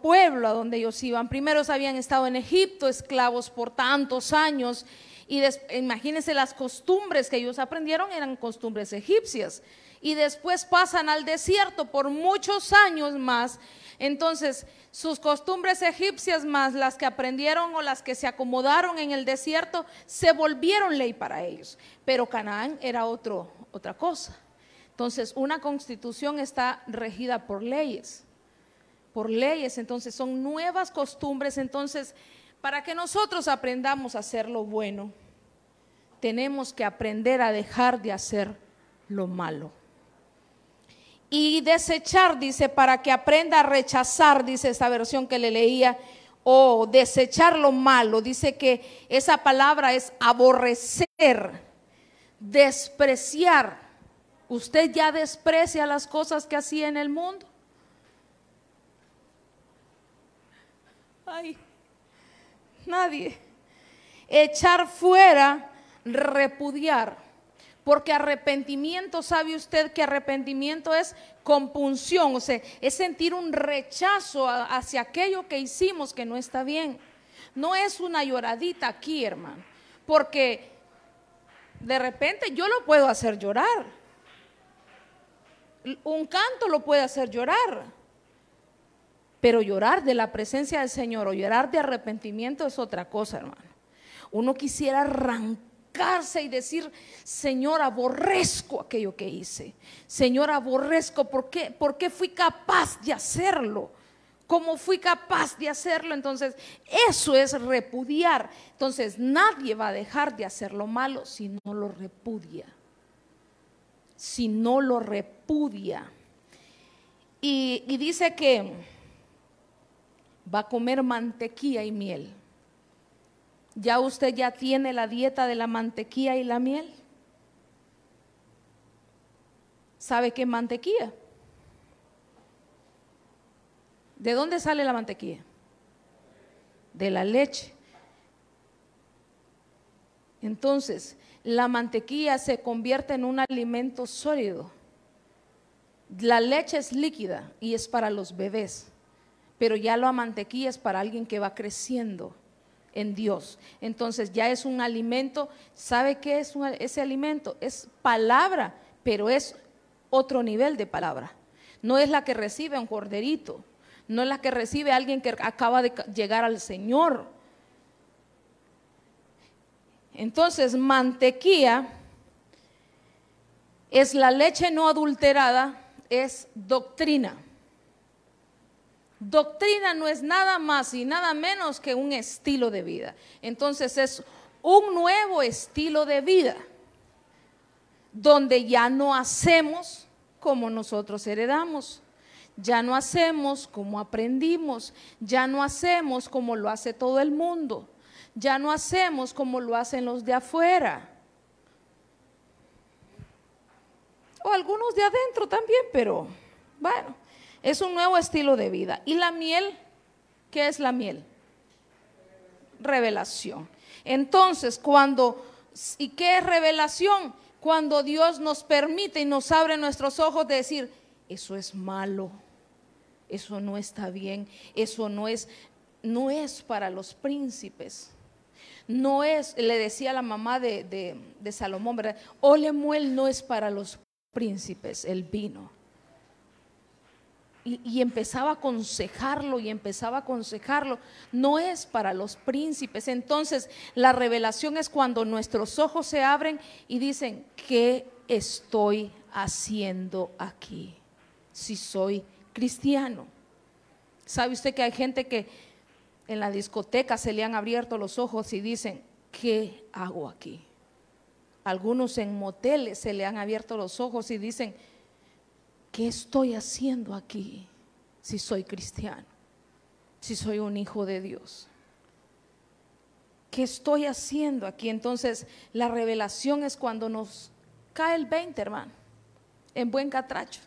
pueblo a donde ellos iban. Primero habían estado en Egipto esclavos por tantos años y imagínense las costumbres que ellos aprendieron eran costumbres egipcias. Y después pasan al desierto por muchos años más. Entonces, sus costumbres egipcias más las que aprendieron o las que se acomodaron en el desierto se volvieron ley para ellos. Pero Canaán era otro, otra cosa. Entonces, una constitución está regida por leyes, por leyes, entonces son nuevas costumbres. Entonces, para que nosotros aprendamos a hacer lo bueno, tenemos que aprender a dejar de hacer lo malo. Y desechar, dice, para que aprenda a rechazar, dice esta versión que le leía, o desechar lo malo. Dice que esa palabra es aborrecer, despreciar ¿Usted ya desprecia las cosas que hacía en el mundo? Ay, nadie. Echar fuera, repudiar. Porque arrepentimiento, ¿sabe usted que arrepentimiento es compunción? O sea, es sentir un rechazo hacia aquello que hicimos que no está bien. No es una lloradita aquí, hermano. Porque de repente yo lo puedo hacer llorar un canto lo puede hacer llorar. Pero llorar de la presencia del Señor o llorar de arrepentimiento es otra cosa, hermano. Uno quisiera arrancarse y decir, Señor, aborrezco aquello que hice. Señor, aborrezco, ¿por qué? ¿Por qué fui capaz de hacerlo? ¿Cómo fui capaz de hacerlo? Entonces, eso es repudiar. Entonces, nadie va a dejar de hacer lo malo si no lo repudia si no lo repudia. Y, dice que va a comer mantequilla y miel. ¿Ya usted ya tiene la dieta de la mantequilla y la miel? ¿Sabe qué mantequilla? ¿De dónde sale la mantequilla? De la leche. Entonces, la mantequilla se convierte en un alimento sólido. La leche es líquida y es para los bebés, pero ya la mantequilla es para alguien que va creciendo en Dios. Entonces ya es un alimento, ¿sabe qué es ese alimento? Es palabra, pero es otro nivel de palabra. No es la que recibe un corderito, no es la que recibe alguien que acaba de llegar al Señor entonces, mantequilla es la leche no adulterada, es doctrina. Doctrina no es nada más y nada menos que un estilo de vida. Entonces es un nuevo estilo de vida, donde ya no hacemos como nosotros heredamos, ya no hacemos como aprendimos, ya no hacemos como lo hace todo el mundo ya no hacemos como lo hacen los de afuera. O algunos de adentro también, pero bueno, es un nuevo estilo de vida. ¿Y la miel? ¿Qué es la miel? Revelación. Entonces, cuando, ¿y qué es revelación? Cuando Dios nos permite y nos abre nuestros ojos de decir, eso es malo, eso no está bien, eso no es, no es para los príncipes no es, le decía la mamá de, Salomón, ¿verdad? Olemuel no es para los príncipes, el vino. Y, empezaba a aconsejarlo y empezaba a aconsejarlo. No es para los príncipes. Entonces, la revelación es cuando nuestros ojos se abren y dicen, ¿qué estoy haciendo aquí? Si soy cristiano. ¿Sabe usted que hay gente que en la discoteca se le han abierto los ojos y dicen, ¿qué hago aquí? Algunos en moteles se le han abierto los ojos y dicen, ¿qué estoy haciendo aquí si soy cristiano? Si soy un hijo de Dios. ¿Qué estoy haciendo aquí? Entonces, la revelación es cuando nos cae el 20, hermano, en buen catracho.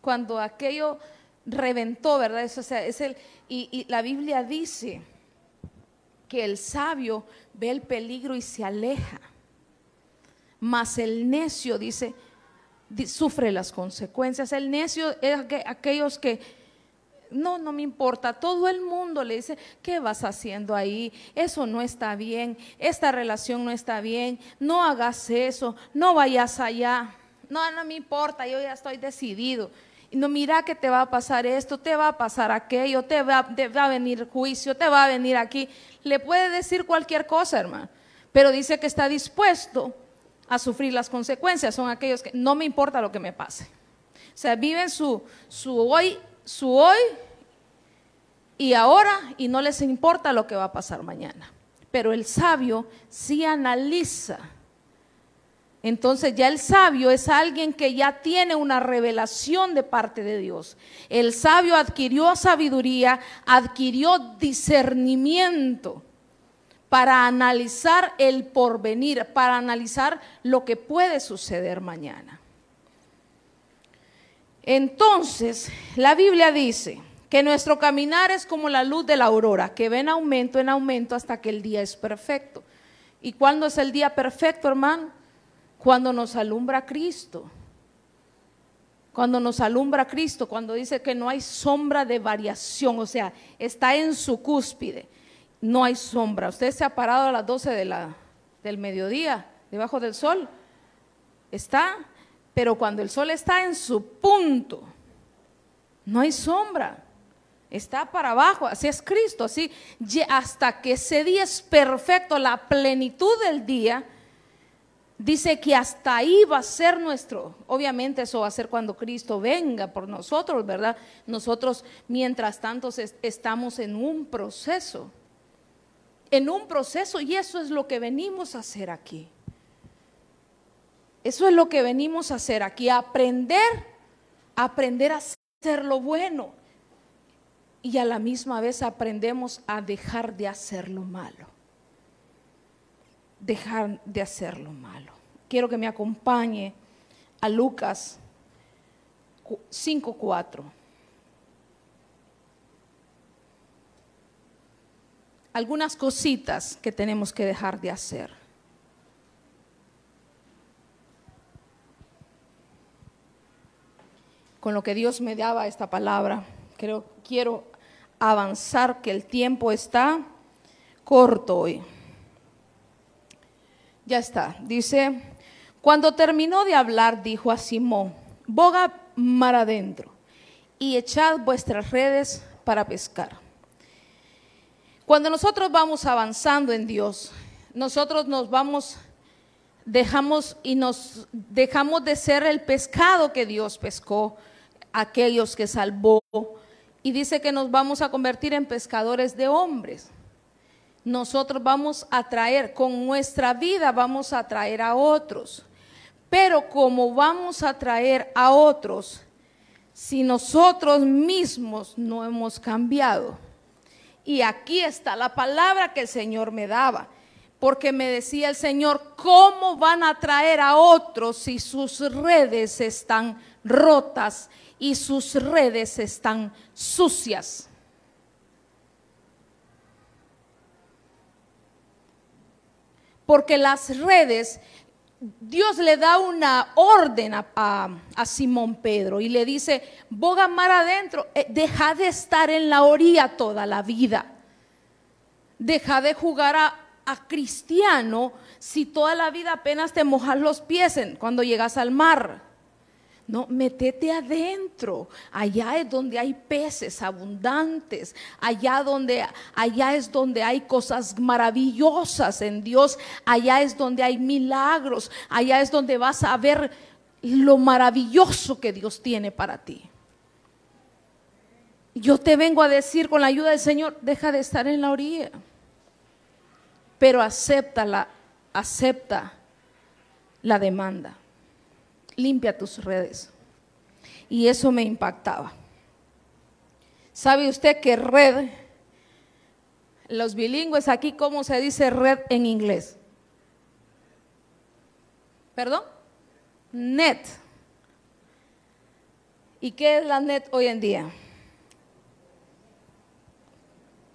Cuando aquello reventó, ¿verdad? Es el, y, la Biblia dice que el sabio ve el peligro y se aleja, mas el necio dice, sufre las consecuencias. El necio es aquellos que no, no me importa. Todo el mundo le dice, ¿qué vas haciendo ahí? Eso no está bien, esta relación no está bien, no hagas eso, no vayas allá. No, no me importa, yo ya estoy decidido. No, mira que te va a pasar esto, te va a pasar aquello, te va, te va a venir juicio, te va a venir aquí. Le puede decir cualquier cosa, hermano, pero dice que está dispuesto a sufrir las consecuencias. Son aquellos que no me importa lo que me pase. O sea, viven su, su hoy, su hoy y ahora y no les importa lo que va a pasar mañana. Pero el sabio sí analiza. Entonces ya el sabio es alguien que ya tiene una revelación de parte de Dios. El sabio adquirió sabiduría, adquirió discernimiento para analizar el porvenir, para analizar lo que puede suceder mañana. Entonces, la Biblia dice, que nuestro caminar es como la luz de la aurora, que ven aumento en aumento hasta que el día es perfecto. ¿Y cuándo es el día perfecto, hermano? Cuando nos alumbra Cristo. Cuando nos alumbra Cristo, cuando dice que no hay sombra de variación, o sea, está en su cúspide, no hay sombra. Usted se ha parado a las 12 de la, del mediodía, debajo del sol, está, pero cuando el sol está en su punto, no hay sombra. Está para abajo, así es Cristo, así. Hasta que ese día es perfecto, la plenitud del día, dice que hasta ahí va a ser nuestro, obviamente eso va a ser cuando Cristo venga por nosotros, ¿verdad? Nosotros mientras tanto estamos en un proceso, en un proceso y eso es lo que venimos a hacer aquí. Eso es lo que venimos a hacer aquí, aprender, aprender a hacer lo bueno y a la misma vez aprendemos a dejar de hacer lo malo. Dejar de hacer lo malo. Quiero que me acompañe a Lucas 5.4. Algunas cositas que tenemos que dejar de hacer. Con lo que Dios me daba esta palabra, creo, quiero avanzar, que el tiempo está corto hoy. Ya está. Dice, cuando terminó de hablar, dijo a Simón, boga mar adentro y echad vuestras redes para pescar. Cuando nosotros vamos avanzando en Dios, nosotros nos vamos, dejamos y nos dejamos de ser el pescado que Dios pescó, aquellos que salvó, y dice que nos vamos a convertir en pescadores de hombres. Nosotros vamos a traer, con nuestra vida vamos a traer a otros. Pero como vamos a traer a otros, si nosotros mismos no hemos cambiado. Y aquí está la palabra que el Señor me daba, porque me decía el Señor, ¿cómo van a traer a otros si sus redes están rotas y sus redes están sucias. Porque las redes, Dios le da una orden a, Simón Pedro y le dice, boga mar adentro, eh, deja de estar en la orilla toda la vida. Deja de jugar a, a cristiano si toda la vida apenas te mojas los pies cuando llegas al mar. No, metete adentro. Allá es donde hay peces abundantes. Allá donde allá es donde hay cosas maravillosas en Dios. Allá es donde hay milagros. Allá es donde vas a ver lo maravilloso que Dios tiene para ti. Yo te vengo a decir con la ayuda del Señor, deja de estar en la orilla. Pero acepta la acepta la demanda limpia tus redes. Y eso me impactaba. ¿Sabe usted que red, los bilingües aquí, ¿cómo se dice red en inglés? ¿Perdón? Net. ¿Y qué es la net hoy en día?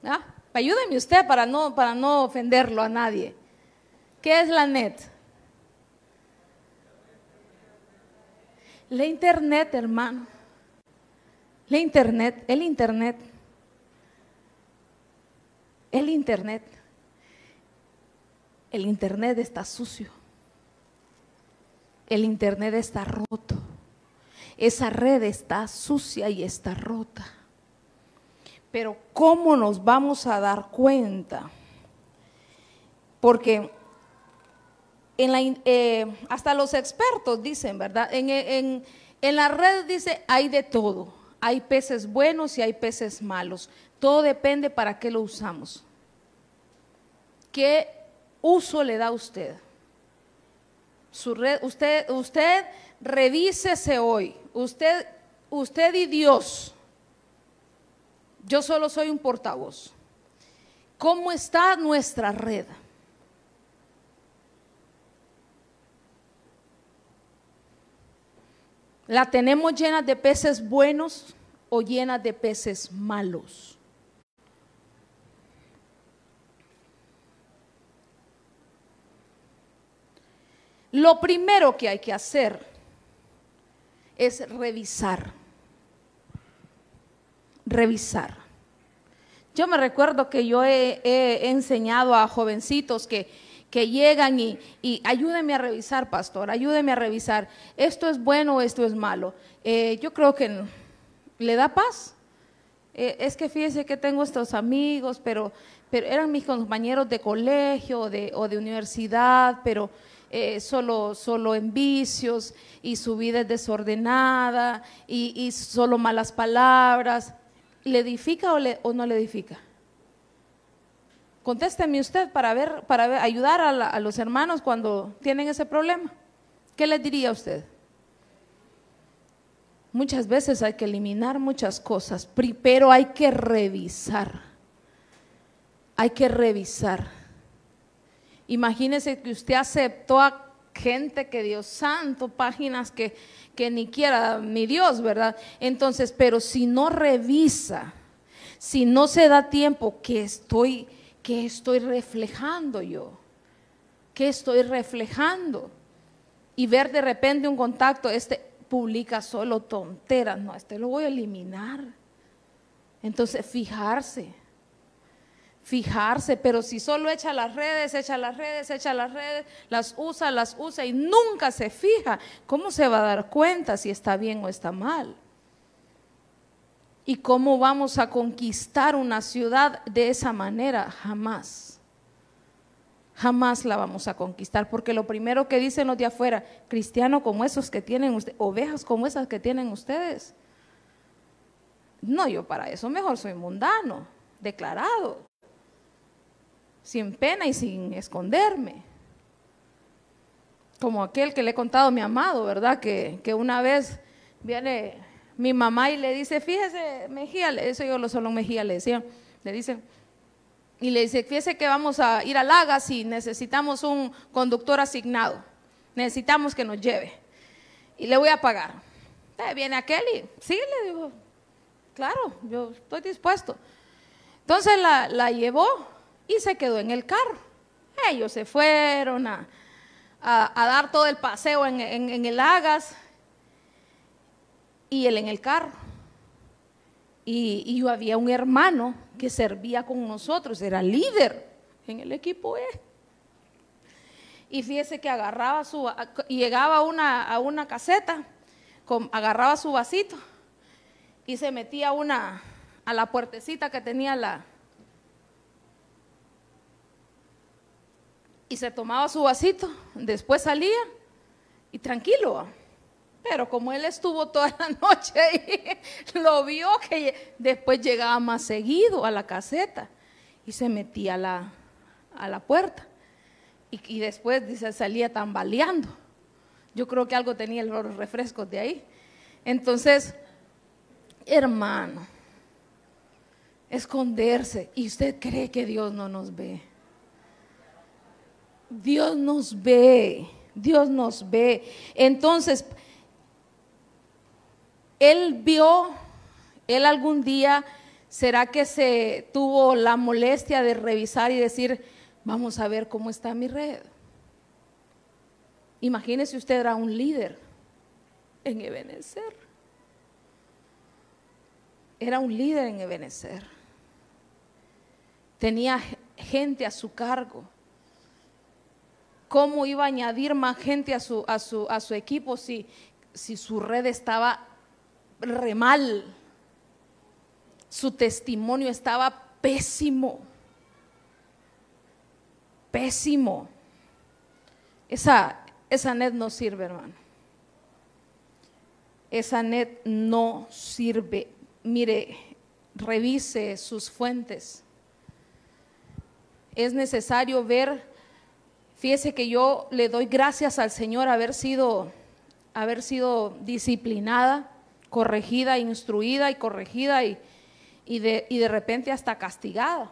¿Ah? Ayúdeme usted para no, para no ofenderlo a nadie. ¿Qué es la net? La internet, hermano. La internet, el internet, el internet, el internet está sucio. El internet está roto. Esa red está sucia y está rota. Pero ¿cómo nos vamos a dar cuenta? Porque eh, hasta los expertos dicen, ¿verdad? En, la red dice, hay de todo. Hay peces buenos y hay peces malos. Todo depende para qué lo usamos. ¿Qué uso le da usted? Su red, usted, usted revísese hoy. Usted, usted y Dios. Yo solo soy un portavoz. ¿Cómo está nuestra red? ¿La tenemos llena de peces buenos o llena de peces malos? Lo primero que hay que hacer es revisar. Revisar. Yo me recuerdo que yo he, enseñado a jovencitos que que llegan y, y ayúdeme a revisar, pastor, ayúdeme a revisar, esto es bueno o esto es malo. Eh, yo creo que le da paz. Eh, es que fíjese que tengo estos amigos, pero, pero eran mis compañeros de colegio o de, o de universidad, pero eh, solo, solo en vicios y su vida es desordenada y, y solo malas palabras. ¿Le edifica o, le, o no le edifica? Contésteme usted para ver, para ayudar a, los hermanos cuando tienen ese problema. ¿Qué les diría usted? Muchas veces hay que eliminar muchas cosas, pero hay que revisar. Hay que revisar. Imagínese que usted aceptó a gente que Dios santo, páginas que, que ni quiera ni Dios, ¿verdad? Entonces, pero si no revisa, si no se da tiempo que estoy ¿qué estoy reflejando yo? ¿Qué estoy reflejando? Y ver de repente un contacto, este publica solo tonteras, no, este lo voy a eliminar. Entonces, fijarse, fijarse, pero si solo echa las redes, echa las redes, echa las redes, las usa, las usa y nunca se fija, ¿cómo se va a dar cuenta si está bien o está mal? ¿Y cómo vamos a conquistar una ciudad de esa manera? Jamás. Jamás la vamos a conquistar, porque lo primero que dicen los de afuera, cristiano como esos que tienen ustedes, ovejas como esas que tienen ustedes. No, yo para eso mejor soy mundano, declarado, sin pena y sin esconderme. Como aquel que le he contado a mi amado, ¿verdad? Que, que una vez viene mi mamá y le dice, fíjese, Mejía, eso yo lo solo Mejía le decía, le dice, y le dice, fíjese que vamos a ir a Lagas y necesitamos un conductor asignado, necesitamos que nos lleve y le voy a pagar. Eh, viene aquel y sí, le digo, claro, yo estoy dispuesto. Entonces la, llevó y se quedó en el carro. Ellos se fueron a, dar todo el paseo en, en el Lagas y él en el carro. Y, yo había un hermano que servía con nosotros, era líder en el equipo E. Y fíjese que agarraba su, llegaba a una, a una caseta, agarraba su vasito y se metía una, a la puertecita que tenía la... Y se tomaba su vasito, después salía y tranquilo. Pero como él estuvo toda la noche ahí, lo vio que después llegaba más seguido a la caseta y se metía a la, a la puerta. Y, después dice, salía tambaleando. Yo creo que algo tenía los refrescos de ahí. Entonces, hermano, esconderse. ¿Y usted cree que Dios no nos ve? Dios nos ve, Dios nos ve. Entonces, él vio, él algún día, ¿será que se tuvo la molestia de revisar y decir, vamos a ver cómo está mi red? Imagínese usted era un líder en Ebenezer. era un líder en Ebenezer. Tenía gente a su cargo. ¿Cómo iba a añadir más gente a su, a su, a su equipo si, si su red estaba re mal? Su testimonio estaba pésimo. Pésimo. Esa, esa net no sirve, hermano. Esa net no sirve. Mire, revise sus fuentes. Es necesario ver, fíjese que yo le doy gracias al Señor haber sido, haber sido disciplinada, corregida, instruida y corregida y, y, de, y de repente hasta castigada.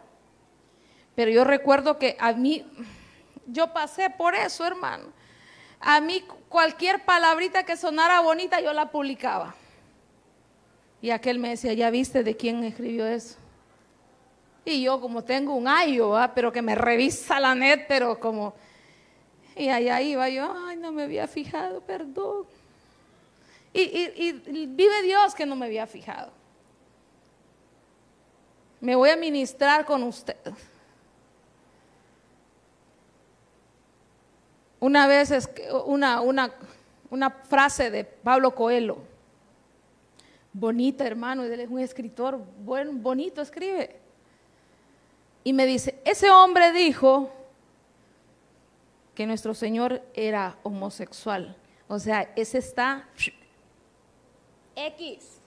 Pero yo recuerdo que a mí, yo pasé por eso, hermano. A mí cualquier palabrita que sonara bonita yo la publicaba. Y aquel me decía, ¿ya viste de quién escribió eso? Y yo como tengo un ayo, pero que me revisa la net, pero como... Y allá iba yo, ay, no me había fijado, perdón. Y, vive Dios que no me había fijado. Me voy a ministrar con usted. Una vez es una, una, una frase de Pablo Coelho, bonita hermano, es un escritor, buen, bonito escribe. Y me dice, ese hombre dijo que nuestro Señor era homosexual. O sea, ese está X.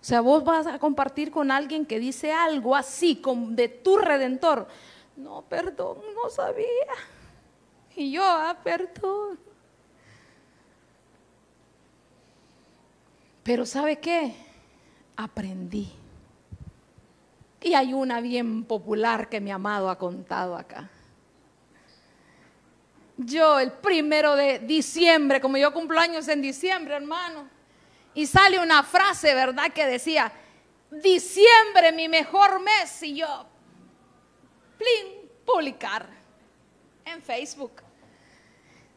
O sea, vos vas a compartir con alguien que dice algo así, de tu redentor no, perdón, no sabía. Y yo, ah, perdón. Pero ¿sabe qué? Aprendí. Y hay una bien popular que mi amado ha contado acá. Yo el primero de diciembre, como yo cumplo años en diciembre, hermano, y sale una frase, ¿verdad? Que decía, diciembre mi mejor mes, y yo, plin, publicar en Facebook.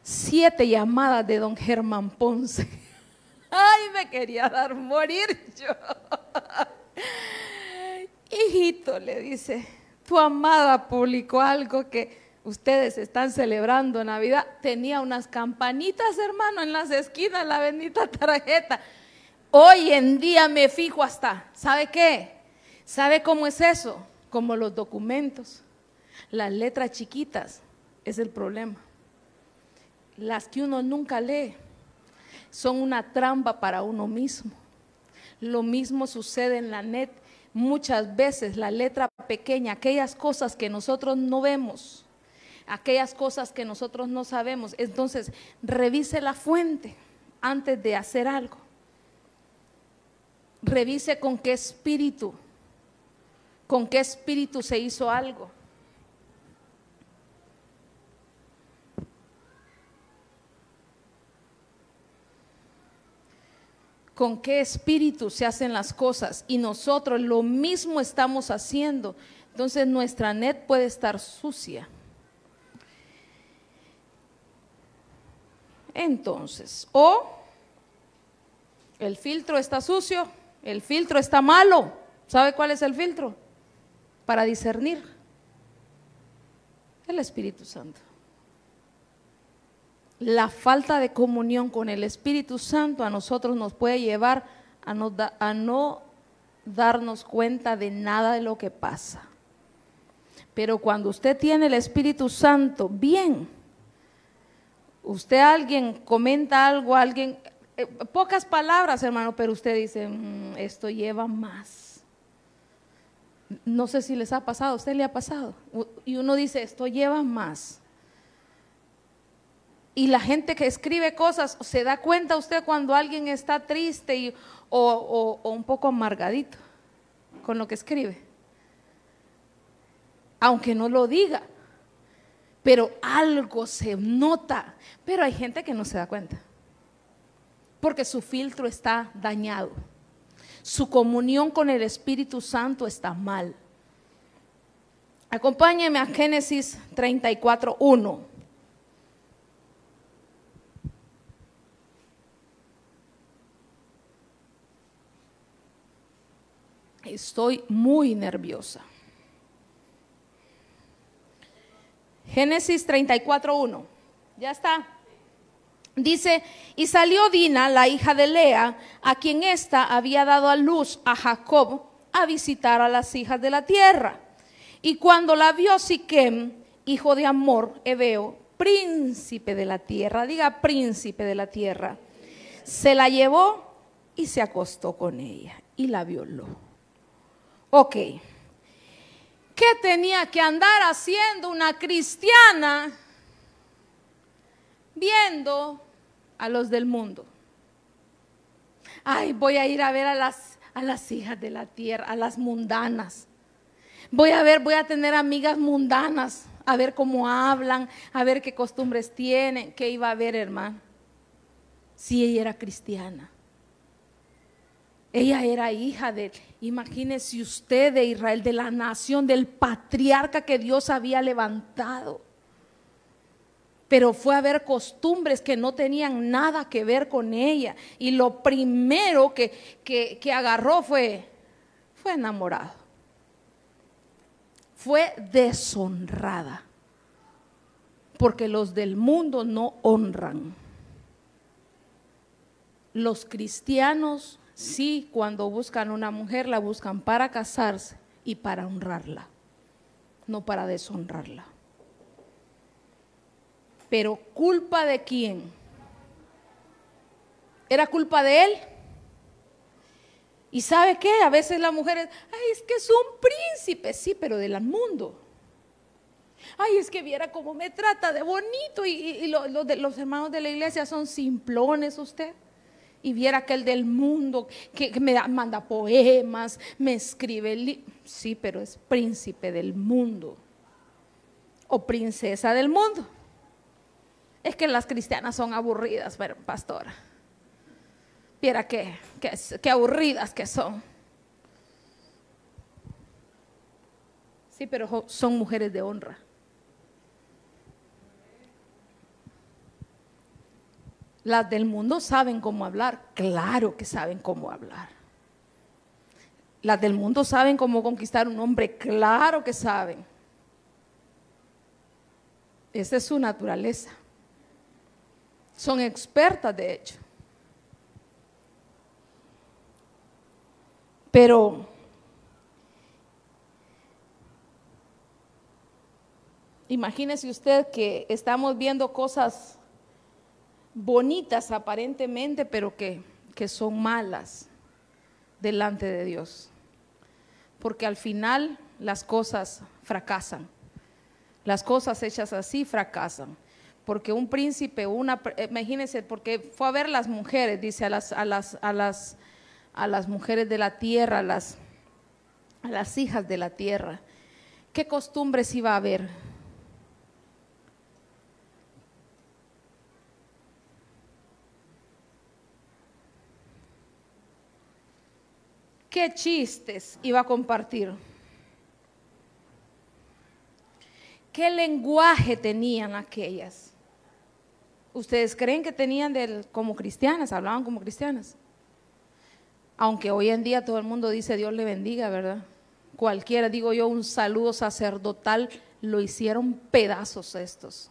Siete llamadas de don Germán Ponce. Ay, me quería dar morir yo. Hijito, le dice, tu amada publicó algo que ustedes están celebrando Navidad. Tenía unas campanitas, hermano, en las esquinas, la bendita tarjeta. Hoy en día me fijo hasta, ¿sabe qué? ¿Sabe cómo es eso? Como los documentos. Las letras chiquitas es el problema. Las que uno nunca lee son una trampa para uno mismo. Lo mismo sucede en la net. Muchas veces la letra pequeña, aquellas cosas que nosotros no vemos, aquellas cosas que nosotros no sabemos. Entonces, revise la fuente antes de hacer algo. Revise con qué espíritu, con qué espíritu se hizo algo. con qué espíritu se hacen las cosas y nosotros lo mismo estamos haciendo. Entonces nuestra net puede estar sucia. Entonces, o el filtro está sucio, el filtro está malo. ¿Sabe cuál es el filtro? Para discernir. El Espíritu Santo la falta de comunión con el Espíritu Santo a nosotros nos puede llevar a no, darnos cuenta de nada de lo que pasa. Pero cuando usted tiene el Espíritu Santo, bien, usted alguien comenta algo, alguien, eh, pocas palabras, hermano, pero usted dice, mm, esto lleva más. No sé si les ha pasado, a usted le ha pasado. Y uno dice, esto lleva más. Y la gente que escribe cosas, ¿se da cuenta usted cuando alguien está triste y, o, o un poco amargadito con lo que escribe? Aunque no lo diga, pero algo se nota. Pero hay gente que no se da cuenta, porque su filtro está dañado, su comunión con el Espíritu Santo está mal. Acompáñeme a Génesis 34, 1. Estoy muy nerviosa. Génesis 34.1. Ya está. Dice, y salió Dina, la hija de Lea, a quien ésta había dado a luz a Jacob, a visitar a las hijas de la tierra. Y cuando la vio Siquem, hijo de Amor, Ebeo, príncipe de la tierra, diga príncipe de la tierra, se la llevó y se acostó con ella y la violó. Ok. ¿Qué tenía que andar haciendo una cristiana viendo a los del mundo? Ay, voy a ir a ver a las, a las hijas de la tierra, a las mundanas. Voy a ver, voy a tener amigas mundanas, a ver cómo hablan, a ver qué costumbres tienen, qué iba a ver, hermano. Si ella era cristiana. Ella era hija de, imagínese usted, de Israel, de la nación, del patriarca que Dios había levantado. Pero fue a ver costumbres que no tenían nada que ver con ella. Y lo primero que, que, agarró fue, fue enamorado. Fue deshonrada. Porque los del mundo no honran. Los cristianos Sí, cuando buscan una mujer la buscan para casarse y para honrarla, no para deshonrarla. Pero culpa de quién? ¿Era culpa de él? ¿Y sabe qué? A veces la mujer es, ay, es que es un príncipe, sí, pero del mundo. Ay, es que viera cómo me trata de bonito y, los hermanos de la iglesia son simplones usted y viera aquel del mundo que, me manda poemas, me escribe, sí, pero es príncipe del mundo o princesa del mundo. Es que las cristianas son aburridas, pero pastora. Viera qué, qué aburridas que son. Sí, pero son mujeres de honra. Las del mundo saben cómo hablar, claro que saben cómo hablar. Las del mundo saben cómo conquistar un hombre, claro que saben. Esa es su naturaleza. Son expertas, de hecho. Pero imagínese usted que estamos viendo cosas bonitas aparentemente, pero que, que son malas delante de Dios. Porque al final las cosas fracasan. Las cosas hechas así fracasan. Porque un príncipe, una, imagínense, porque fue a ver las mujeres, dice a las, a las, a las, a las mujeres de la tierra, a las, a las hijas de la tierra. ¿Qué costumbres iba a haber? ¿Qué chistes iba a compartir? ¿Qué lenguaje tenían aquellas? ¿Ustedes creen que tenían del, como cristianas, hablaban como cristianas? Aunque hoy en día todo el mundo dice Dios le bendiga, ¿verdad? Cualquiera, digo yo, un saludo sacerdotal, lo hicieron pedazos estos.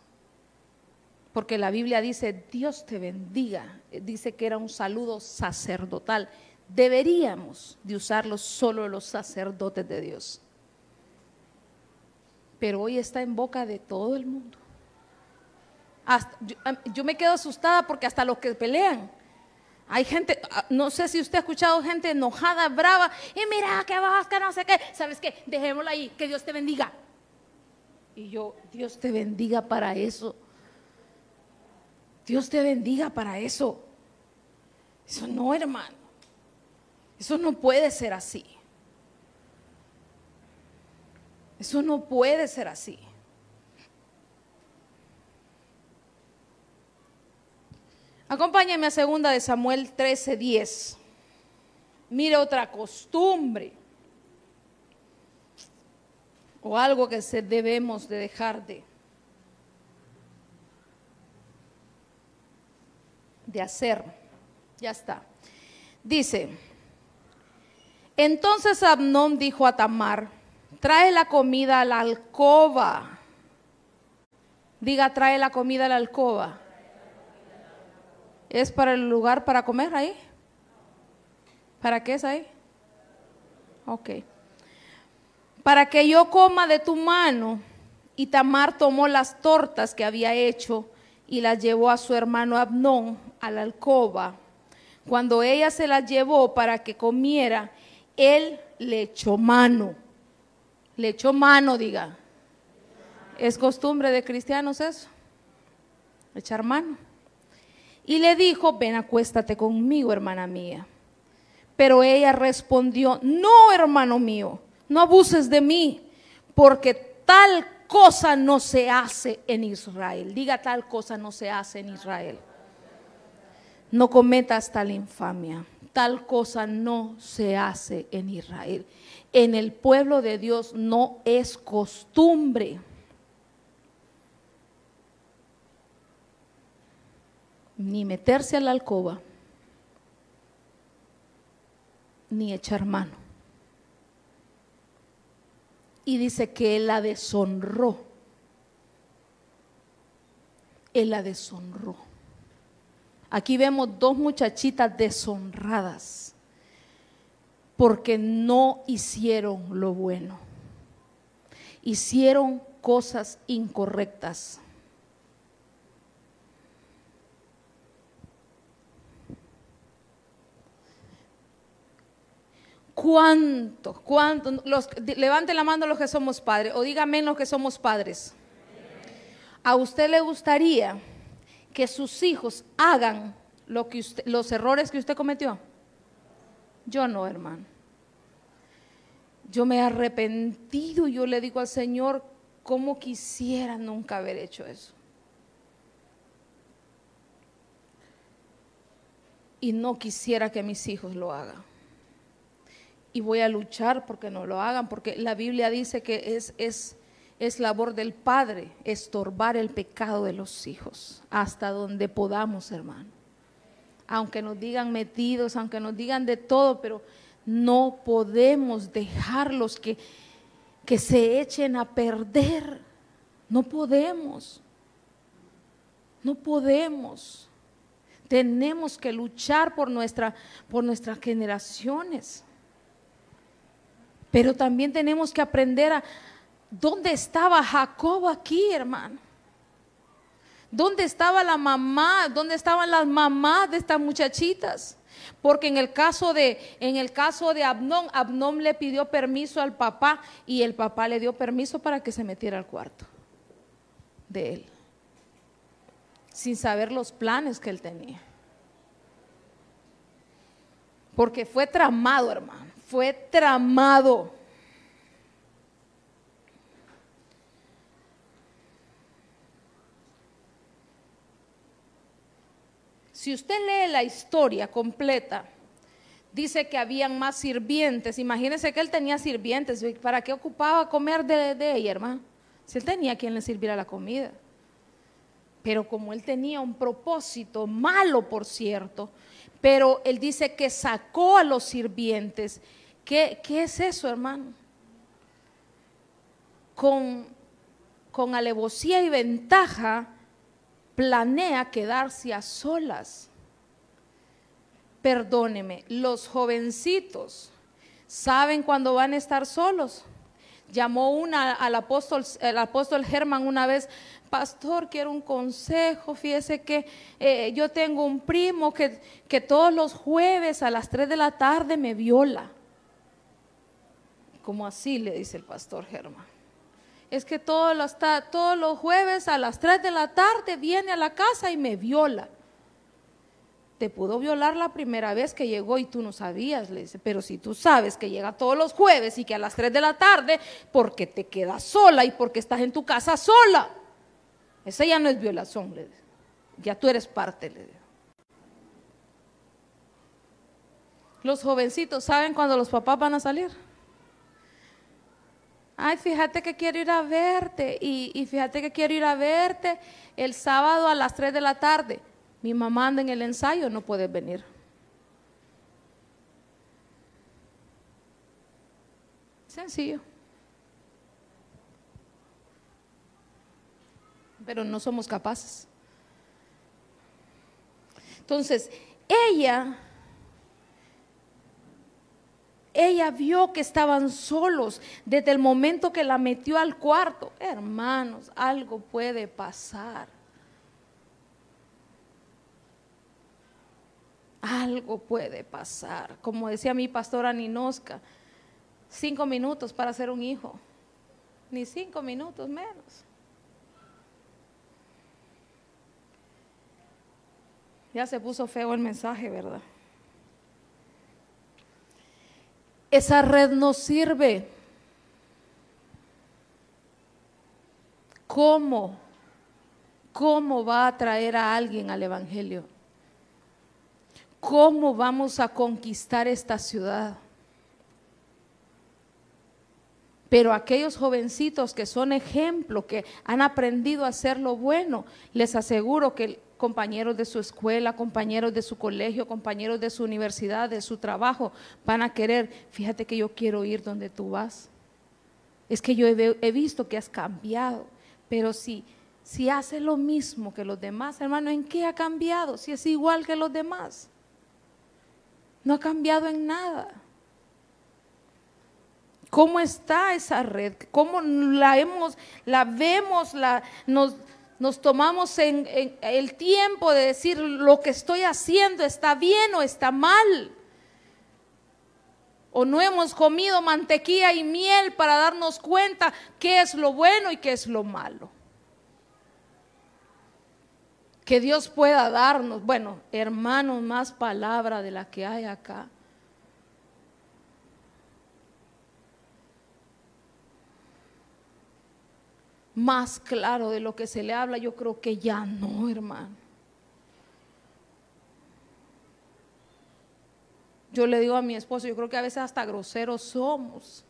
Porque la Biblia dice, Dios te bendiga. Dice que era un saludo sacerdotal deberíamos de usarlo solo los sacerdotes de Dios. Pero hoy está en boca de todo el mundo. yo, me quedo asustada porque hasta los que pelean, hay gente, ah, no sé si usted ha escuchado gente enojada, brava, y mira que vas, que no sé qué, ¿sabes qué? Dejémoslo ahí, que Dios te bendiga. Y yo, Dios te bendiga para eso. Dios te bendiga para eso. Eso no, hermano. Eso no puede ser así. Eso no puede ser así. Acompáñame a segunda de Samuel 13:10. Mire otra costumbre o algo que se debemos de dejar de de hacer. Ya está. Dice, Entonces Abnón dijo a Tamar, trae la comida a la alcoba. Diga, trae la comida a la alcoba. ¿Es para el lugar para comer ahí? ¿Para qué es ahí? Ok. Para que yo coma de tu mano. Y Tamar tomó las tortas que había hecho y las llevó a su hermano Abnón a la alcoba. Cuando ella se las llevó para que comiera, él le echó mano. Le echó mano, diga. Es costumbre de cristianos eso, echar mano. Y le dijo, ven acuéstate conmigo, hermana mía. Pero ella respondió, no, hermano mío, no abuses de mí, porque tal cosa no se hace en Israel. Diga tal cosa no se hace en Israel. No cometas tal infamia. Tal cosa no se hace en Israel. En el pueblo de Dios no es costumbre. Ni meterse a la alcoba, ni echar mano. Y dice que él la deshonró. Él la deshonró. Aquí vemos dos muchachitas deshonradas porque no hicieron lo bueno. Hicieron cosas incorrectas. ¿Cuánto? ¿Cuánto? Los, levante la mano los que somos padres o dígame los que somos padres. ¿A usted le gustaría que sus hijos hagan los errores que usted cometió? Yo no, hermano. Yo me he arrepentido y yo le digo al Señor, ¿cómo quisiera nunca haber hecho eso? Y no quisiera que mis hijos lo hagan. Y voy a luchar porque no lo hagan, porque la Biblia dice que es, es es labor del Padre estorbar el pecado de los hijos hasta donde podamos, hermano. Aunque nos digan metidos, aunque nos digan de todo, pero no podemos dejarlos que, que se echen a perder. No podemos. No podemos. Tenemos que luchar por, nuestra, por nuestras generaciones. Pero también tenemos que aprender a, ¿Dónde estaba Jacob aquí, hermano? ¿Dónde estaba la mamá? ¿Dónde estaban las mamás de estas muchachitas? Porque en el caso de en el caso de Abnón, Abnón le pidió permiso al papá y el papá le dio permiso para que se metiera al cuarto de él. Sin saber los planes que él tenía. Porque fue tramado, hermano, fue tramado. Si usted lee la historia completa, dice que habían más sirvientes. Imagínese que él tenía sirvientes. ¿Para qué ocupaba comer de, de ella, hermano? Si él tenía quien le sirviera la comida. Pero como él tenía un propósito, malo por cierto, pero él dice que sacó a los sirvientes. ¿Qué, qué es eso, hermano? Con, con alevosía y ventaja planea quedarse a solas. Perdóneme, los jovencitos saben cuándo van a estar solos. Llamó una al apóstol, el apóstol Germán una vez, pastor, quiero un consejo. Fíjese que eh, yo tengo un primo que, que todos los jueves a las 3 de la tarde me viola. Como así le dice el pastor Germán es que todos los, jueves a las 3 de la tarde viene a la casa y me viola. Te pudo violar la primera vez que llegó y tú no sabías, le dice, pero si tú sabes que llega todos los jueves y que a las 3 de la tarde, porque te quedas sola y porque estás en tu casa sola. Esa ya no es violación, le dice. Ya tú eres parte, le dice. Los jovencitos saben cuando los papás van a salir ay, fíjate que quiero ir a verte y, fíjate que quiero ir a verte el sábado a las 3 de la tarde. Mi mamá anda en el ensayo, no puedes venir. Sencillo. Pero no somos capaces. Entonces, ella, ella vio que estaban solos desde el momento que la metió al cuarto. Hermanos, algo puede pasar. Algo puede pasar. Como decía mi pastora Ninoska, cinco minutos para ser un hijo. Ni cinco minutos menos. Ya se puso feo el mensaje, ¿verdad? Esa red no sirve. ¿Cómo? ¿Cómo va a traer a alguien al Evangelio? ¿Cómo vamos a conquistar esta ciudad? Pero aquellos jovencitos que son ejemplo, que han aprendido a hacer lo bueno, les aseguro que compañeros de su escuela, compañeros de su colegio, compañeros de su universidad, de su trabajo, van a querer, fíjate que yo quiero ir donde tú vas. Es que yo he, visto que has cambiado, pero si, si hace lo mismo que los demás, hermano, ¿en qué ha cambiado? Si es igual que los demás. No ha cambiado en nada. ¿Cómo está esa red? ¿Cómo la hemos, la vemos, la, nos, nos tomamos en, el tiempo de decir lo que estoy haciendo está bien o está mal. O no hemos comido mantequilla y miel para darnos cuenta qué es lo bueno y qué es lo malo. Que Dios pueda darnos, bueno, hermanos, más palabra de la que hay acá. Más claro de lo que se le habla, yo creo que ya no, hermano. Yo le digo a mi esposo, yo creo que a veces hasta groseros somos.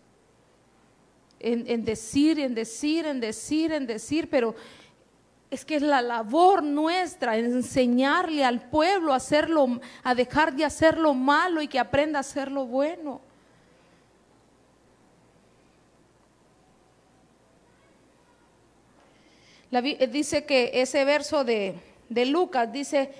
En, en, decir, en decir, en decir, en decir, pero es que es la labor nuestra, enseñarle al pueblo a hacerlo, a dejar de hacer lo malo y que aprenda a hacer lo bueno. Eh, dice que ese verso de, Lucas dice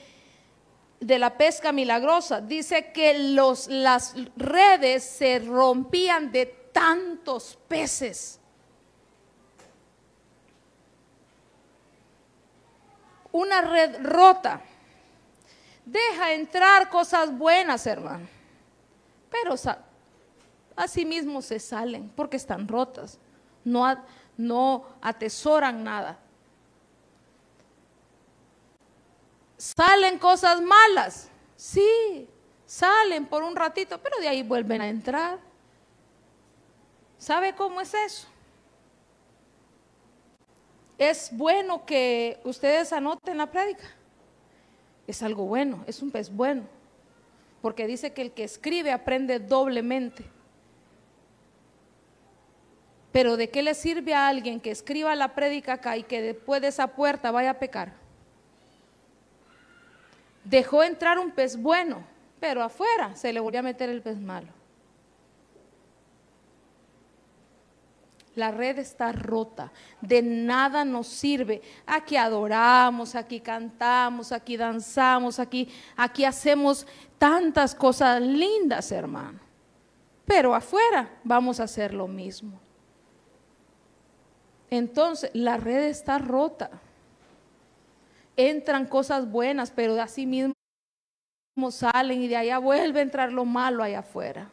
de la pesca milagrosa, dice que los, las redes se rompían de tantos peces. Una red rota deja entrar cosas buenas, hermano, pero así mismo se salen porque están rotas, no, no atesoran nada. ¿Salen cosas malas? Sí, salen por un ratito, pero de ahí vuelven a entrar. ¿Sabe cómo es eso? Es bueno que ustedes anoten la prédica. Es algo bueno, es un pez bueno. Porque dice que el que escribe aprende doblemente. Pero ¿de qué le sirve a alguien que escriba la prédica acá y que después de esa puerta vaya a pecar? Dejó entrar un pez bueno, pero afuera se le volvió a meter el pez malo. La red está rota, de nada nos sirve. Aquí adoramos, aquí cantamos, aquí danzamos, aquí, aquí hacemos tantas cosas lindas, hermano. Pero afuera vamos a hacer lo mismo. Entonces, la red está rota entran cosas buenas, pero de así mismo salen y de allá vuelve a entrar lo malo allá afuera.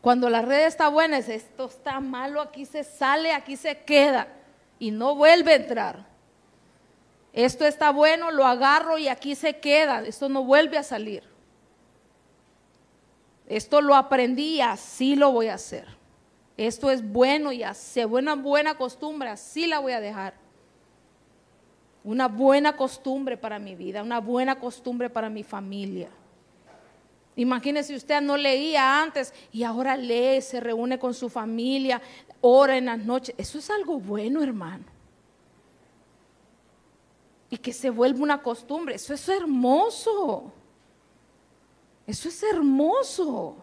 Cuando la red está buena, es esto está malo, aquí se sale, aquí se queda y no vuelve a entrar. Esto está bueno, lo agarro y aquí se queda, esto no vuelve a salir. Esto lo aprendí y así lo voy a hacer. Esto es bueno y hace buena buena costumbre, así la voy a dejar una buena costumbre para mi vida, una buena costumbre para mi familia. Imagínese usted no leía antes y ahora lee, se reúne con su familia, ora en las noches. Eso es algo bueno, hermano. Y que se vuelva una costumbre. Eso es hermoso. Eso es hermoso.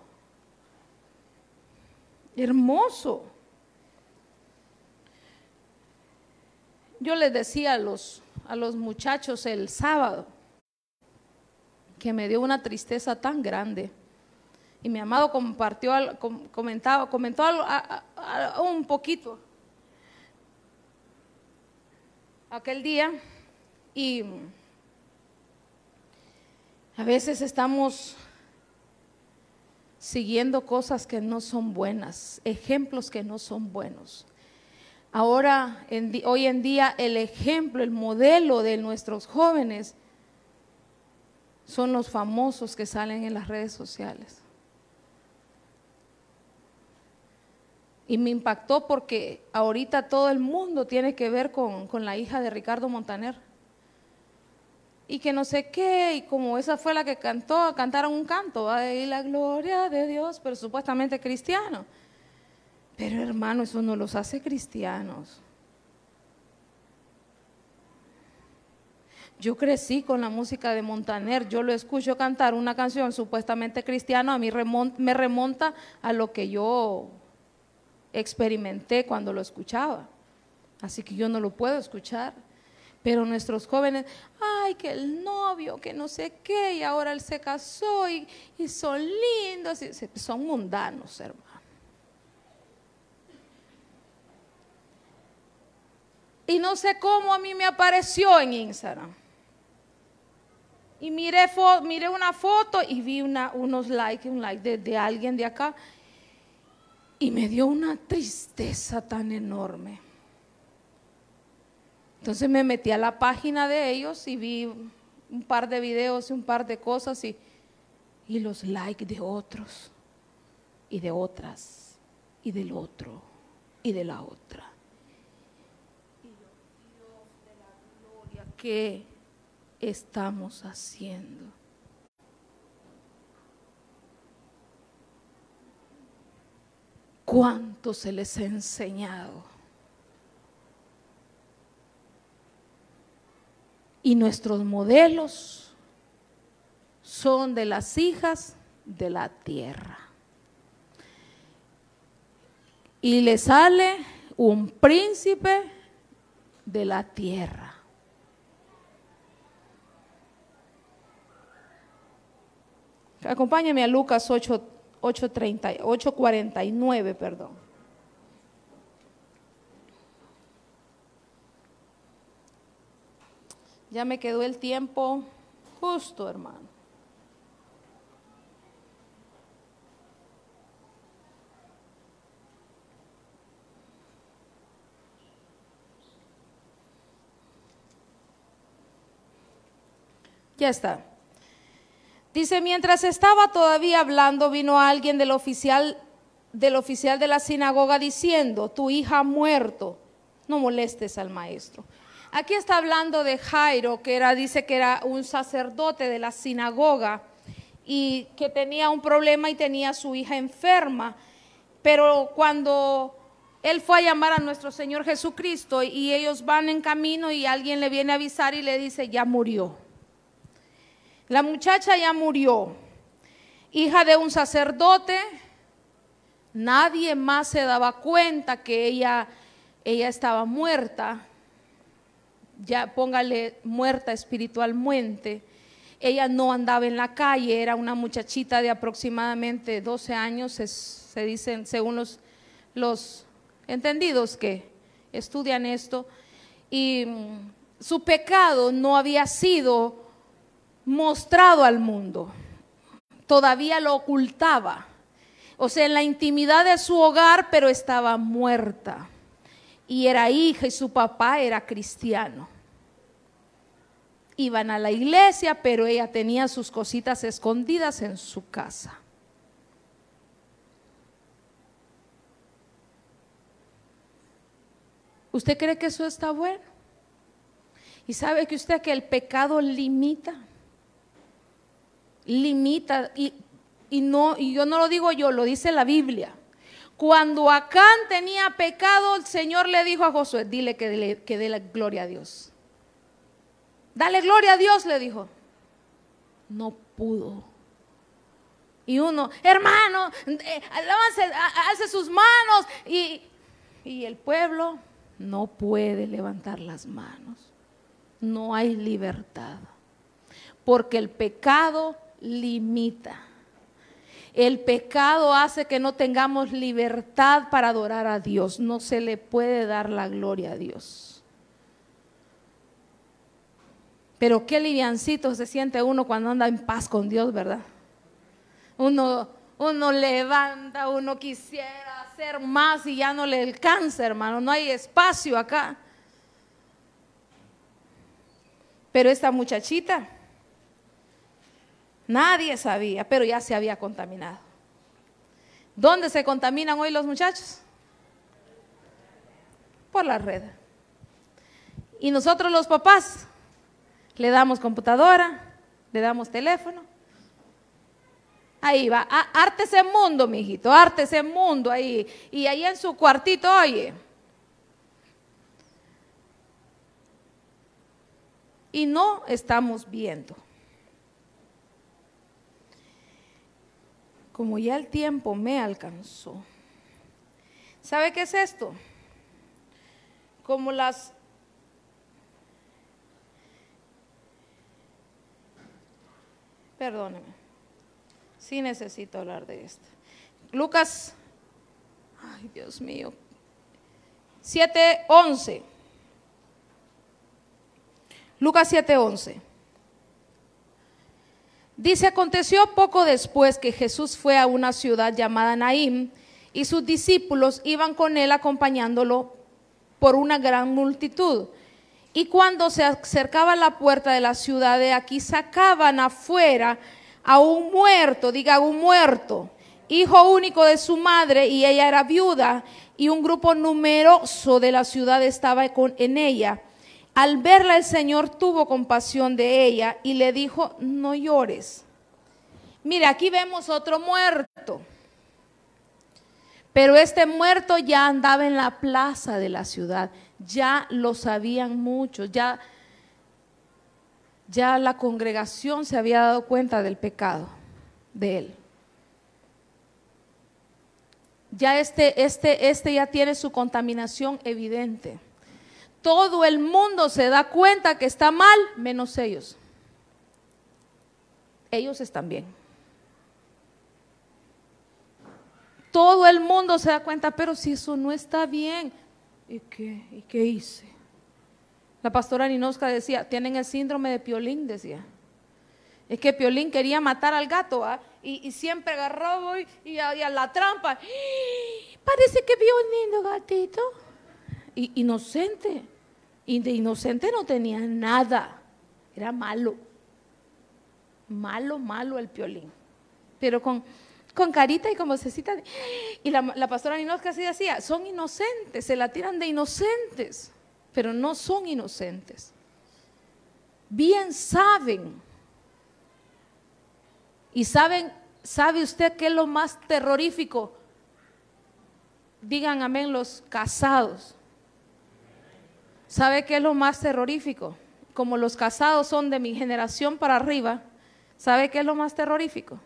Hermoso. Yo les decía a los, a los muchachos el sábado que me dio una tristeza tan grande. Y mi amado compartió, comentaba, comentó algo, un poquito aquel día y a veces estamos siguiendo cosas que no son buenas, ejemplos que no son buenos. Ahora, hoy en día, el ejemplo, el modelo de nuestros jóvenes son los famosos que salen en las redes sociales. Y me impactó porque ahorita todo el mundo tiene que ver con, la hija de Ricardo Montaner. Y que no sé qué, y como esa fue la que cantó, cantaron un canto, y la gloria de Dios, pero supuestamente cristiano. Pero hermano, eso no los hace cristianos. Yo crecí con la música de Montaner, yo lo escucho cantar una canción supuestamente cristiana, a mí me remonta a lo que yo experimenté cuando lo escuchaba. Así que yo no lo puedo escuchar. Pero nuestros jóvenes, ay, que el novio, que no sé qué, y ahora él se casó y, son lindos, son mundanos, hermano. Y no sé cómo a mí me apareció en Instagram. Y miré, una foto y vi unos likes, un like de, alguien de acá. Y me dio una tristeza tan enorme. Entonces me metí a la página de ellos y vi un par de videos y un par de cosas y los likes de otros y de otras y del otro y de la otra. Y yo, Dios de la gloria, ¿qué estamos haciendo? cuánto se les ha enseñado. Y nuestros modelos son de las hijas de la tierra. Y le sale un príncipe de la tierra. Acompáñame a Lucas 8, 8.30, 8.49, perdón. Ya me quedó el tiempo justo, hermano. Ya está. Dice, mientras estaba todavía hablando, vino alguien del oficial, del oficial de la sinagoga diciendo, tu hija ha muerto, no molestes al maestro. Aquí está hablando de Jairo, que era, dice que era un sacerdote de la sinagoga y que tenía un problema y tenía a su hija enferma. Pero cuando él fue a llamar a nuestro Señor Jesucristo y ellos van en camino y alguien le viene a avisar y le dice, ya murió. La muchacha ya murió, hija de un sacerdote, nadie más se daba cuenta que ella, ella estaba muerta, ya póngale muerta espiritualmente. Ella no andaba en la calle, era una muchachita de aproximadamente 12 años, se, dicen según los, los entendidos que estudian esto, y mm, su pecado no había sido mostrado al mundo. Todavía lo ocultaba. O sea, en la intimidad de su hogar, pero estaba muerta. Y era hija y su papá era cristiano. Iban a la iglesia, pero ella tenía sus cositas escondidas en su casa. ¿Usted cree que eso está bueno? ¿Y sabe que usted que el pecado limita? Limita, y, no, y yo no lo digo yo, lo dice la Biblia. Cuando Acán tenía pecado, el Señor le dijo a Josué, dile que, que dé la gloria a Dios. Dale gloria a Dios, le dijo. No pudo. Y uno, hermano, eh, alce sus manos. Y, y el pueblo no puede levantar las manos. No hay libertad. Porque el pecado limita. El pecado hace que no tengamos libertad para adorar a Dios. No se le puede dar la gloria a Dios. Pero qué liviancito se siente uno cuando anda en paz con Dios, ¿verdad? Uno, uno levanta, uno quisiera hacer más y ya no le alcanza, hermano. No hay espacio acá. Pero esta muchachita, nadie sabía, pero ya se había contaminado. ¿Dónde se contaminan hoy los muchachos? Por la red. Y nosotros los papás le damos computadora, le damos teléfono Ahí va, arte ese mundo, mijito, arte ese mundo ahí. Y ahí en su cuartito, oye. Y no estamos viendo. Como ya el tiempo me alcanzó. ¿Sabe qué es esto? Como las Perdóneme. Sí necesito hablar de esto. Lucas, ay Dios mío, 7.11. Lucas 7.11. Dice, aconteció poco después que Jesús fue a una ciudad llamada Naim y sus discípulos iban con él acompañándolo por una gran multitud. Y cuando se acercaba a la puerta de la ciudad de aquí, sacaban afuera a un muerto, diga un muerto, hijo único de su madre y ella era viuda y un grupo numeroso de la ciudad estaba con, en ella. Al verla el Señor tuvo compasión de ella y le dijo, no llores. Mira, aquí vemos otro muerto. Pero este muerto ya andaba en la plaza de la ciudad. Ya lo sabían muchos, ya ya la congregación se había dado cuenta del pecado de él. Ya este, este, este ya tiene su contaminación evidente. Todo el mundo se da cuenta que está mal, menos ellos. Ellos están bien. Todo el mundo se da cuenta, pero si eso no está bien, ¿y qué, ¿Y qué hice? La pastora Ninoska decía, tienen el síndrome de Piolín, decía. Es que Piolín quería matar al gato y, siempre agarró y, a, la trampa. Parece que vio un lindo gatito. Y, inocente. Y de inocente no tenía nada. Era malo. Malo, malo el Piolín. Pero con, con carita y con vocecita. Y la, la pastora Ninoska así decía, son inocentes, se la tiran de inocentes pero no son inocentes. Bien saben. Y saben, ¿sabe usted qué es lo más terrorífico? Digan amén los casados. ¿Sabe qué es lo más terrorífico? Como los casados son de mi generación para arriba, ¿sabe qué es lo más terrorífico?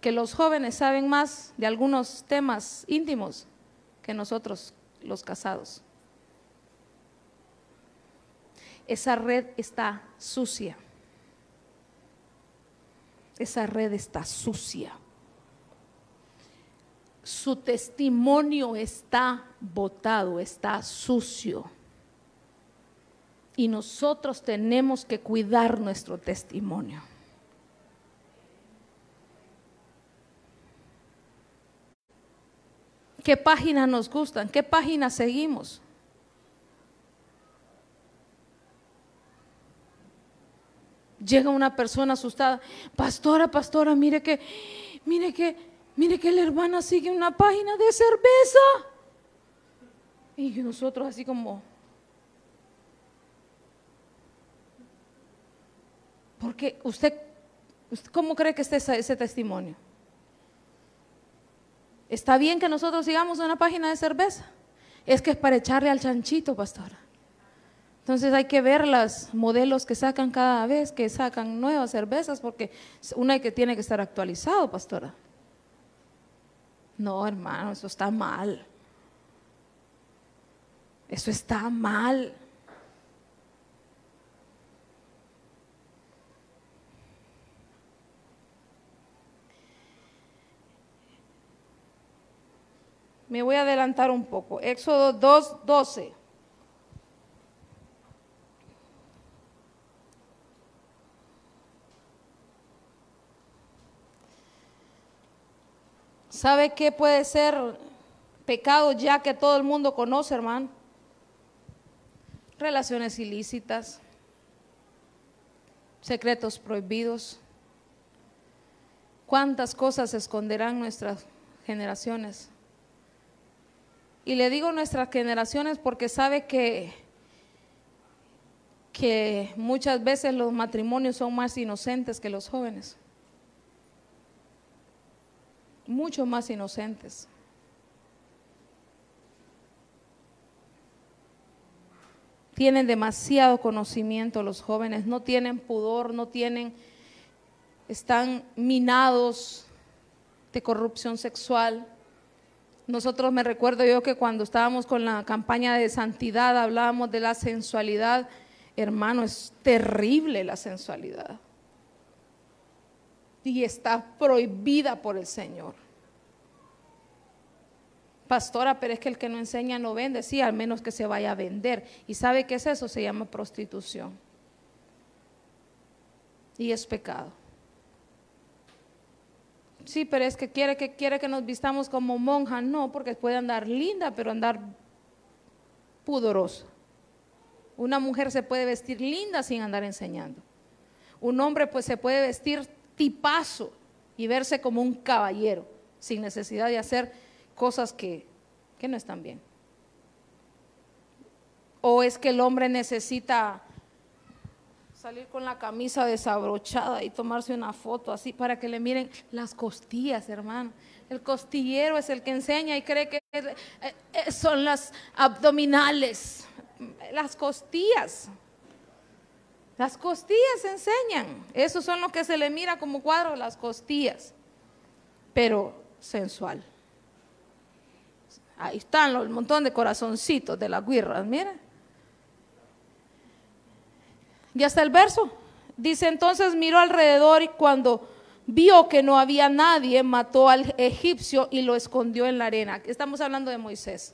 Que los jóvenes saben más de algunos temas íntimos que nosotros, los casados esa red está sucia. Esa red está sucia. Su testimonio está botado, está sucio. Y nosotros tenemos que cuidar nuestro testimonio. ¿Qué páginas nos gustan? ¿Qué páginas seguimos? llega una persona asustada, pastora, pastora, mire que, mire que, mire que la hermana sigue una página de cerveza. Y nosotros así como, porque usted, ¿cómo cree que esté ese testimonio? ¿Está bien que nosotros sigamos una página de cerveza? Es que es para echarle al chanchito, pastora. Entonces hay que ver los modelos que sacan cada vez, que sacan nuevas cervezas, porque una que tiene que estar actualizado, pastora. No, hermano, eso está mal. Eso está mal. Me voy a adelantar un poco. Éxodo 2, 12. ¿Sabe qué puede ser pecado ya que todo el mundo conoce, hermano? Relaciones ilícitas, secretos prohibidos. ¿Cuántas cosas esconderán nuestras generaciones? Y le digo nuestras generaciones porque sabe que, que muchas veces los matrimonios son más inocentes que los jóvenes. Mucho más inocentes. Tienen demasiado conocimiento los jóvenes, no tienen pudor, no tienen, están minados de corrupción sexual nosotros me recuerdo yo que cuando estábamos con la campaña de santidad hablábamos de la sensualidad. Hermano, es terrible la sensualidad. Y está prohibida por el Señor. Pastora, pero es que el que no enseña no vende. Sí, al menos que se vaya a vender. ¿Y sabe qué es eso? Se llama prostitución. Y es pecado. Sí, pero es que quiere que quiere que nos vistamos como monja, no, porque puede andar linda, pero andar pudorosa. Una mujer se puede vestir linda sin andar enseñando. Un hombre pues se puede vestir tipazo y verse como un caballero, sin necesidad de hacer cosas que, que no están bien. O es que el hombre necesita salir con la camisa desabrochada y tomarse una foto así para que le miren las costillas, hermano. El costillero es el que enseña y cree que eh, eh, son las abdominales, las costillas. Las costillas enseñan. Eso son lo que se le mira como cuadro, las costillas. Pero sensual. Ahí están los montón de corazoncitos de las guirras, miren. Y hasta el verso. Dice entonces miró alrededor y cuando vio que no había nadie, mató al egipcio y lo escondió en la arena. Estamos hablando de Moisés.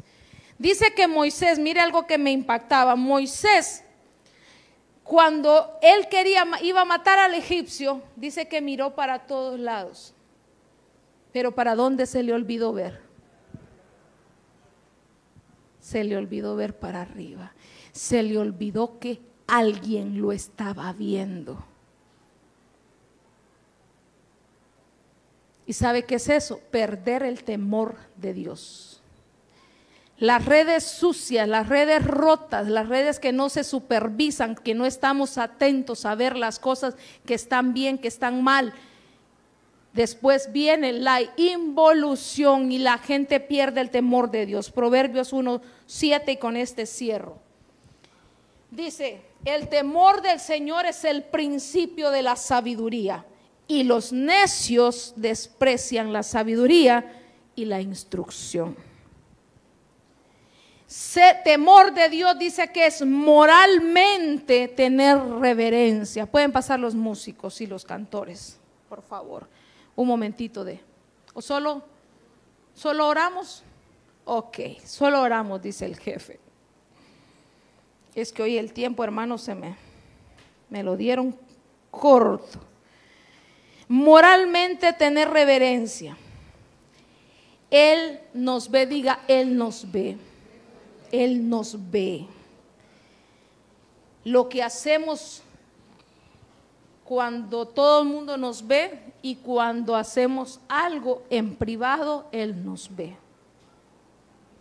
Dice que Moisés, mire algo que me impactaba, Moisés, cuando él quería, iba a matar al egipcio, dice que miró para todos lados. Pero ¿para dónde se le olvidó ver? Se le olvidó ver para arriba. Se le olvidó que alguien lo estaba viendo. ¿Y sabe qué es eso? Perder el temor de Dios. Las redes sucias, las redes rotas, las redes que no se supervisan, que no estamos atentos a ver las cosas que están bien, que están mal. Después viene la involución y la gente pierde el temor de Dios. Proverbios 1, 7 y con este cierro. Dice, el temor del Señor es el principio de la sabiduría y los necios desprecian la sabiduría y la instrucción. temor de Dios dice que es moralmente tener reverencia. Pueden pasar los músicos y los cantores, por favor. Un momentito de. ¿O solo, solo oramos? Ok, solo oramos, dice el jefe es que hoy el tiempo, hermano, se me, me lo dieron corto. Moralmente tener reverencia. Él nos ve, diga, Él nos ve. Él nos ve. Lo que hacemos cuando todo el mundo nos ve y cuando hacemos algo en privado, Él nos ve.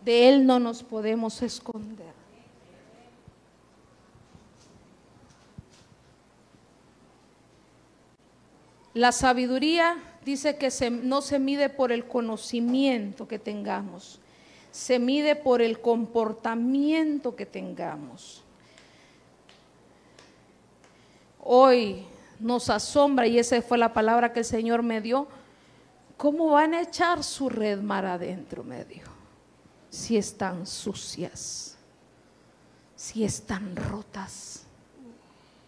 De Él no nos podemos esconder. La sabiduría dice que no se mide por el conocimiento que tengamos, se mide por el comportamiento que tengamos. Hoy nos asombra, y esa fue la palabra que el Señor me dio, ¿Cómo van a echar su red mar adentro, medio? Si están sucias, si están rotas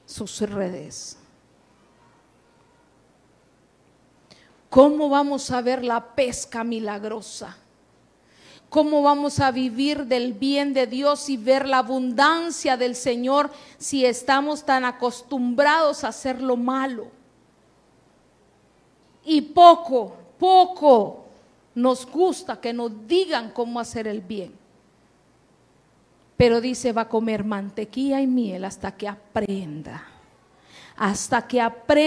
sus redes. ¿Cómo vamos a ver la pesca milagrosa? ¿Cómo vamos a vivir del bien de Dios y ver la abundancia del Señor si estamos tan acostumbrados a hacer lo malo? Y poco, poco nos gusta que nos digan cómo hacer el bien. Pero dice, va a comer mantequilla y miel hasta que aprenda. Hasta que aprenda